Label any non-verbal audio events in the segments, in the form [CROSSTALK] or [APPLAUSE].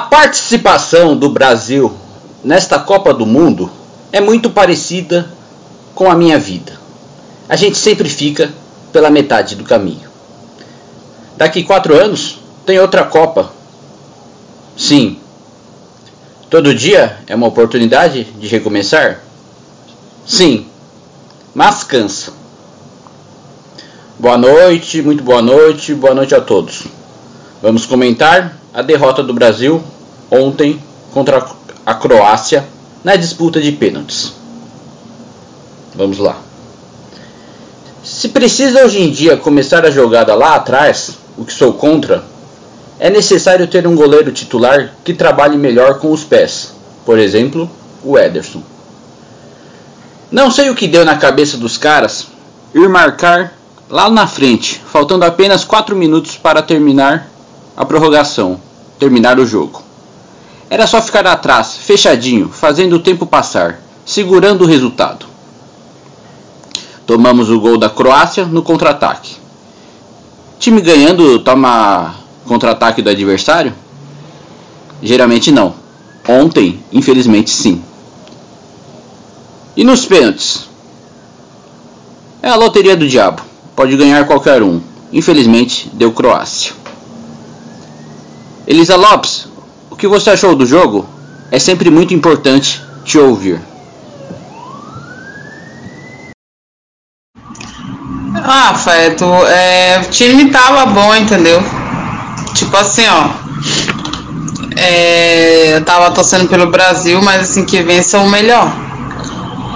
participação do Brasil nesta Copa do Mundo é muito parecida com a minha vida. A gente sempre fica pela metade do caminho. Daqui quatro anos tem outra Copa. Sim. Todo dia é uma oportunidade de recomeçar? Sim. Mas cansa. Boa noite, muito boa noite, boa noite a todos. Vamos comentar a derrota do Brasil ontem contra a Croácia na disputa de pênaltis. Vamos lá. Se precisa hoje em dia começar a jogada lá atrás, o que sou contra, é necessário ter um goleiro titular que trabalhe melhor com os pés. Por exemplo, o Ederson. Não sei o que deu na cabeça dos caras ir marcar lá na frente, faltando apenas 4 minutos para terminar a prorrogação, terminar o jogo. Era só ficar atrás, fechadinho, fazendo o tempo passar, segurando o resultado. Tomamos o gol da Croácia no contra-ataque. Time ganhando toma contra-ataque do adversário? Geralmente não. Ontem, infelizmente, sim. E nos pênaltis? É a loteria do diabo. Pode ganhar qualquer um. Infelizmente, deu Croácia. Elisa Lopes, o que você achou do jogo? É sempre muito importante te ouvir. Ah, Feto, é, o time tava bom, entendeu? Tipo assim, ó. É, eu tava torcendo pelo Brasil, mas assim, que vença o melhor.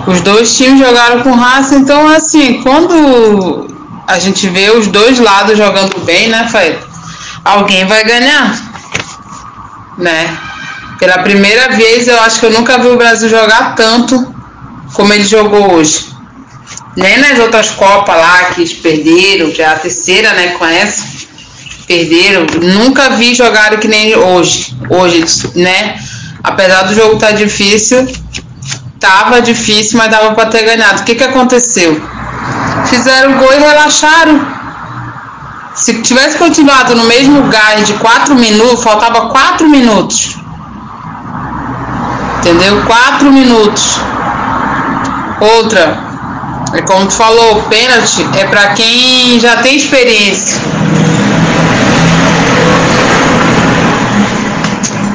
Os dois times jogaram com raça, então assim, quando a gente vê os dois lados jogando bem, né, Feto? Alguém vai ganhar né? Pela primeira vez, eu acho que eu nunca vi o Brasil jogar tanto como ele jogou hoje. Nem nas outras Copas lá que eles perderam, já é a terceira, né, com essa, perderam. Nunca vi jogar que nem hoje. Hoje, né? Apesar do jogo estar tá difícil, tava difícil, mas dava para ter ganhado. O que que aconteceu? Fizeram gol e relaxaram. Se tivesse continuado no mesmo gás de 4 minutos, faltava 4 minutos. Entendeu? 4 minutos. Outra, é como tu falou, pênalti é para quem já tem experiência.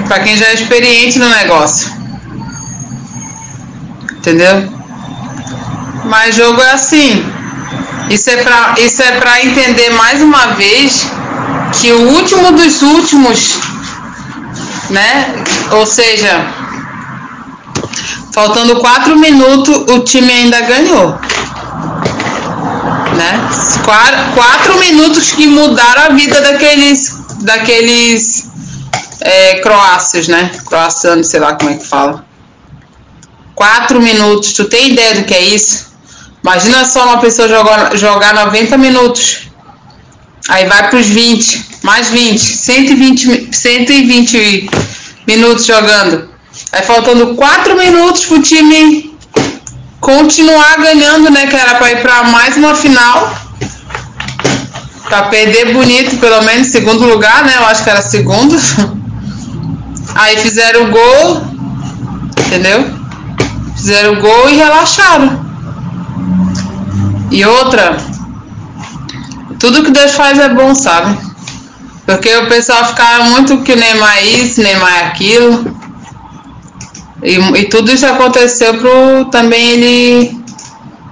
Para quem já é experiente no negócio. Entendeu? Mas jogo é assim. Isso é para é entender mais uma vez que o último dos últimos, né? Ou seja, faltando quatro minutos, o time ainda ganhou. Né? Quatro, quatro minutos que mudaram a vida daqueles daqueles é, croácios, né? Croacianos, sei lá como é que fala. Quatro minutos. Tu tem ideia do que é isso? Imagina só uma pessoa jogar, jogar 90 minutos. Aí vai para os 20, mais 20, 120, 120 minutos jogando. Aí faltando 4 minutos para o time continuar ganhando, né? Que era para ir para mais uma final. Para perder bonito, pelo menos segundo lugar, né? Eu acho que era segundo. [LAUGHS] Aí fizeram o gol, entendeu? Fizeram o gol e relaxaram. E outra, tudo que Deus faz é bom, sabe? Porque o pessoal ficava muito que Neymar é isso, Neymar é aquilo. E, e tudo isso aconteceu pro também ele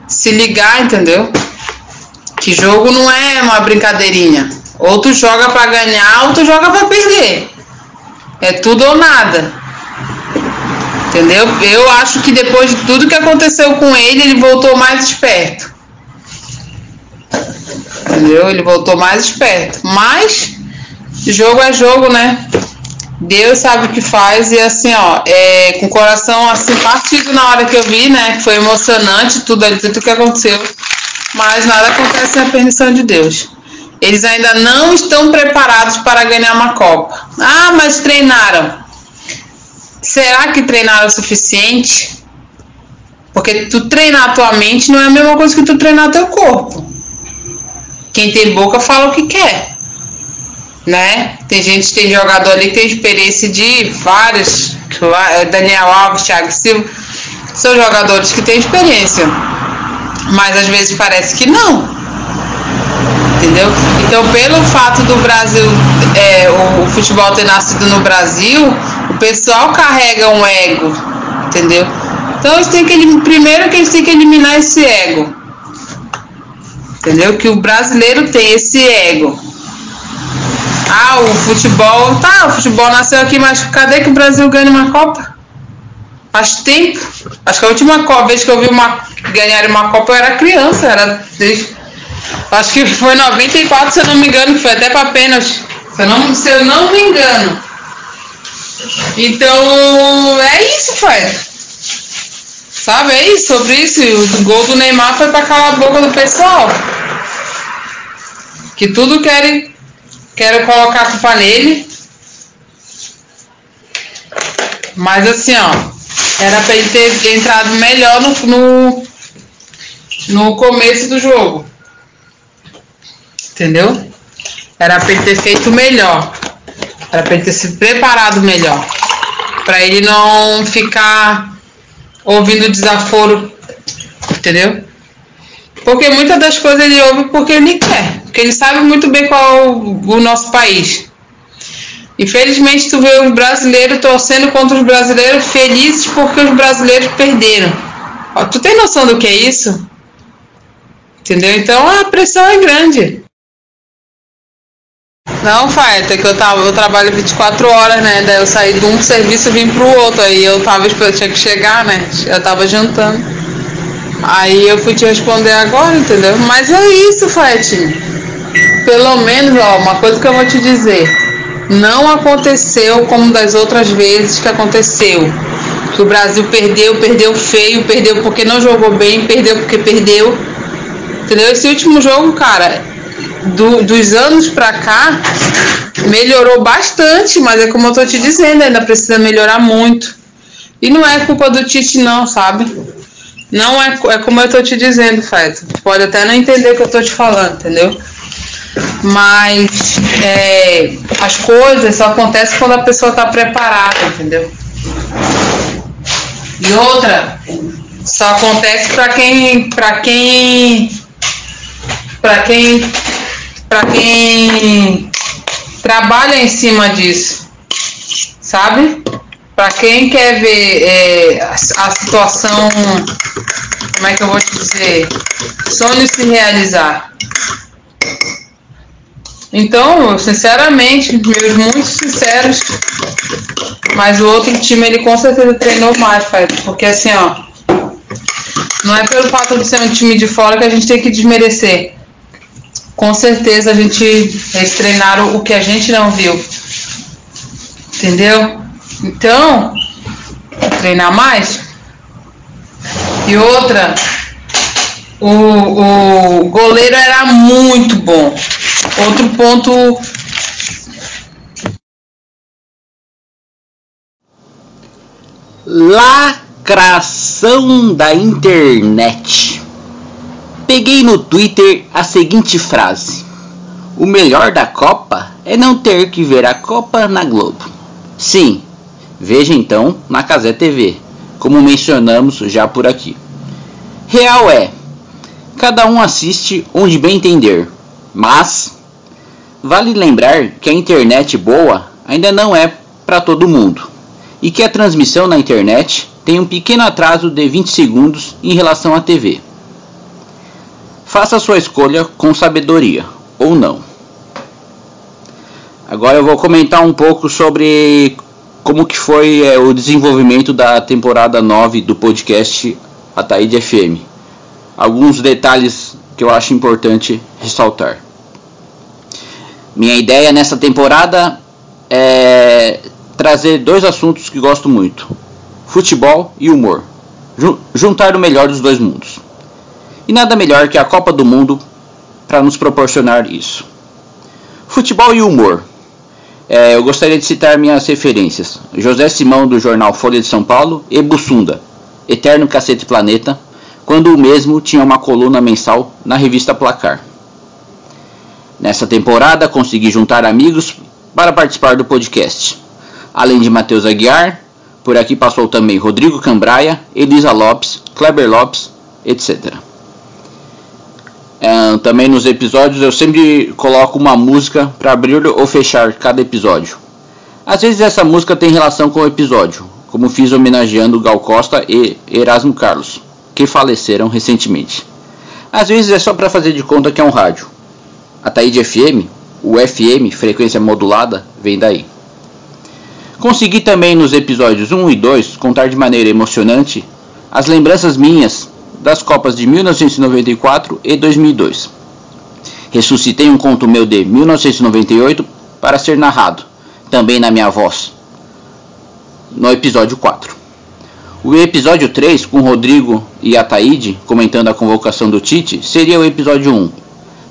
se ligar, entendeu? Que jogo não é uma brincadeirinha. Outro joga para ganhar, outro joga para perder. É tudo ou nada. Entendeu? Eu acho que depois de tudo que aconteceu com ele, ele voltou mais esperto. Entendeu? Ele voltou mais esperto. Mas jogo é jogo, né? Deus sabe o que faz e assim, ó, é, com o coração assim partido na hora que eu vi, né? Foi emocionante tudo ali, tudo que aconteceu. Mas nada acontece sem a permissão de Deus. Eles ainda não estão preparados para ganhar uma Copa. Ah, mas treinaram. Será que treinaram o suficiente? Porque tu treinar a tua mente não é a mesma coisa que tu treinar teu corpo. Quem tem boca fala o que quer. né? Tem gente, tem jogador ali que tem experiência de vários, Daniel Alves, Thiago Silva, são jogadores que têm experiência, mas às vezes parece que não. Entendeu? Então, pelo fato do Brasil, é, o, o futebol ter nascido no Brasil, o pessoal carrega um ego, entendeu? Então, eles têm que, primeiro que eles têm que eliminar esse ego, entendeu? Que o brasileiro tem esse ego. Ah, o futebol, tá, o futebol nasceu aqui, mas cadê que o Brasil ganha uma Copa? Faz tempo. Acho que a última vez que eu vi uma, ganhar uma Copa eu era criança, era desde, acho que foi 94, se eu não me engano, foi até para pênalti. Se eu, não, se eu não me engano. Então, é isso, Fred. Sabe, é isso, sobre isso. O gol do Neymar foi para calar a boca do pessoal. Que tudo querem, querem colocar a culpa nele. Mas assim, ó, era para ele ter entrado melhor no, no, no começo do jogo. Entendeu? Era para ele ter feito melhor. Era para ele ter se preparado melhor. Para ele não ficar ouvindo desaforo. Entendeu? Porque muitas das coisas ele ouve porque ele quer. Porque ele sabe muito bem qual é o, nosso país. Infelizmente, tu vê os brasileiros torcendo contra os brasileiros felizes porque os brasileiros perderam. Tu tem noção do que é isso? Entendeu? Então a pressão é grande. Não, Faeta, que eu, tava, eu trabalho 24 horas, né? Daí eu saí de um serviço e vim pro outro. Aí eu tava eu tinha que chegar, né? Eu tava jantando. Aí eu fui te responder agora, entendeu? Mas é isso, Faetinho. Pelo menos, ó, uma coisa que eu vou te dizer não aconteceu como das outras vezes que aconteceu. Que o Brasil perdeu, perdeu feio, perdeu porque não jogou bem, perdeu porque perdeu. Entendeu? Esse último jogo, cara, do, dos anos pra cá, melhorou bastante, mas é como eu tô te dizendo, ainda precisa melhorar muito. E não é culpa do Tite, não, sabe? Não é, é como eu tô te dizendo, Fred. Pode até não entender o que eu tô te falando, entendeu? mas é, as coisas só acontecem quando a pessoa está preparada, entendeu? E outra, só acontece para quem, para quem, para quem, para quem trabalha em cima disso, sabe? Para quem quer ver é, a, a situação, como é que eu vou te dizer, sonho se realizar. Então, sinceramente, meus muito sinceros, mas o outro time ele com certeza treinou mais, porque assim, ó, não é pelo fato de ser um time de fora que a gente tem que desmerecer. Com certeza a gente eles treinaram o que a gente não viu. Entendeu? Então, treinar mais. E outra, o, o goleiro era muito bom. Outro ponto. Lacração da internet. Peguei no Twitter a seguinte frase: O melhor da Copa é não ter que ver a Copa na Globo. Sim, veja então na Casé TV, como mencionamos já por aqui. Real é, cada um assiste onde bem entender mas vale lembrar que a internet boa ainda não é para todo mundo e que a transmissão na internet tem um pequeno atraso de 20 segundos em relação à TV. Faça sua escolha com sabedoria ou não. Agora eu vou comentar um pouco sobre como que foi é, o desenvolvimento da temporada 9 do podcast Ataíde FM. Alguns detalhes que eu acho importante ressaltar. Minha ideia nessa temporada é trazer dois assuntos que gosto muito: futebol e humor. Juntar o melhor dos dois mundos. E nada melhor que a Copa do Mundo para nos proporcionar isso. Futebol e humor. É, eu gostaria de citar minhas referências: José Simão, do jornal Folha de São Paulo, e Bussunda, Eterno Cacete Planeta, quando o mesmo tinha uma coluna mensal na revista Placar. Nessa temporada consegui juntar amigos para participar do podcast. Além de Matheus Aguiar, por aqui passou também Rodrigo Cambraia, Elisa Lopes, Kleber Lopes, etc. É, também nos episódios eu sempre coloco uma música para abrir ou fechar cada episódio. Às vezes essa música tem relação com o episódio, como fiz homenageando Gal Costa e Erasmo Carlos, que faleceram recentemente. Às vezes é só para fazer de conta que é um rádio. A Taíde FM, o FM, frequência modulada, vem daí. Consegui também nos episódios 1 e 2 contar de maneira emocionante as lembranças minhas das Copas de 1994 e 2002. Ressuscitei um conto meu de 1998 para ser narrado, também na minha voz, no episódio 4. O episódio 3, com Rodrigo e Ataíde comentando a convocação do Tite, seria o episódio 1.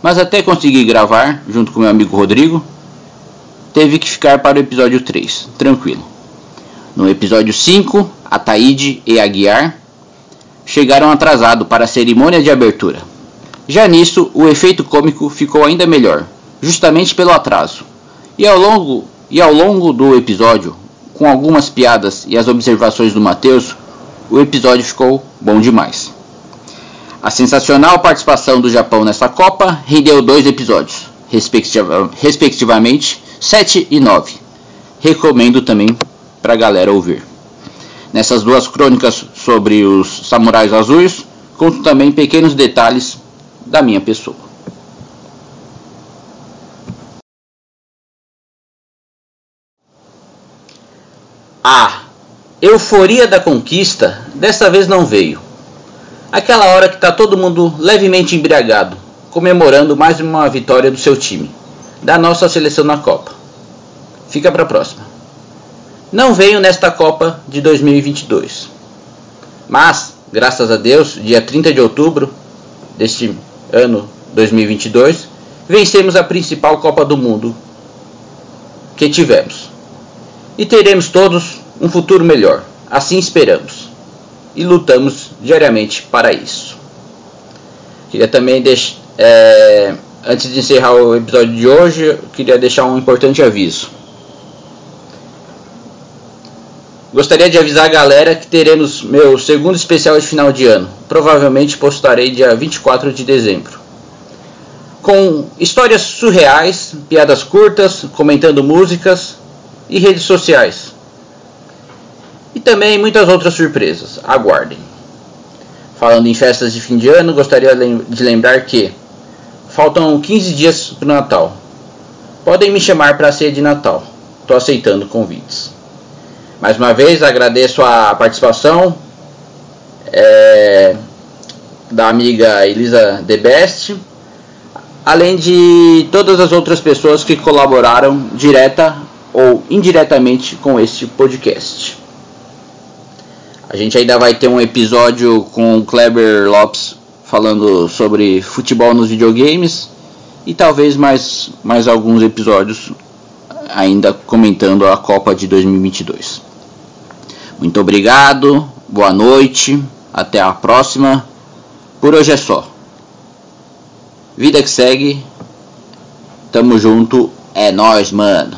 Mas até conseguir gravar, junto com meu amigo Rodrigo, teve que ficar para o episódio 3, tranquilo. No episódio 5, Ataíde e Aguiar chegaram atrasado para a cerimônia de abertura. Já nisso, o efeito cômico ficou ainda melhor, justamente pelo atraso. E ao longo, e ao longo do episódio, com algumas piadas e as observações do Matheus, o episódio ficou bom demais. A sensacional participação do Japão nessa Copa rendeu dois episódios, respectiva, respectivamente 7 e 9. Recomendo também para a galera ouvir. Nessas duas crônicas sobre os samurais azuis, conto também pequenos detalhes da minha pessoa. A euforia da conquista dessa vez não veio. Aquela hora que está todo mundo levemente embriagado, comemorando mais uma vitória do seu time, da nossa seleção na Copa. Fica para a próxima. Não veio nesta Copa de 2022. Mas, graças a Deus, dia 30 de outubro deste ano 2022, vencemos a principal Copa do Mundo que tivemos. E teremos todos um futuro melhor. Assim esperamos. E lutamos diariamente para isso. Queria também deixar. É, antes de encerrar o episódio de hoje, queria deixar um importante aviso. Gostaria de avisar a galera que teremos meu segundo especial de final de ano. Provavelmente postarei dia 24 de dezembro. Com histórias surreais, piadas curtas, comentando músicas e redes sociais e também muitas outras surpresas. Aguardem. Falando em festas de fim de ano, gostaria de lembrar que faltam 15 dias para o Natal. Podem me chamar para a ceia de Natal. Estou aceitando convites. Mais uma vez agradeço a participação é, da amiga Elisa The Best, além de todas as outras pessoas que colaboraram direta ou indiretamente com este podcast. A gente ainda vai ter um episódio com o Kleber Lopes falando sobre futebol nos videogames e talvez mais, mais alguns episódios ainda comentando a Copa de 2022. Muito obrigado, boa noite, até a próxima. Por hoje é só. Vida que segue. Tamo junto, é nós, mano.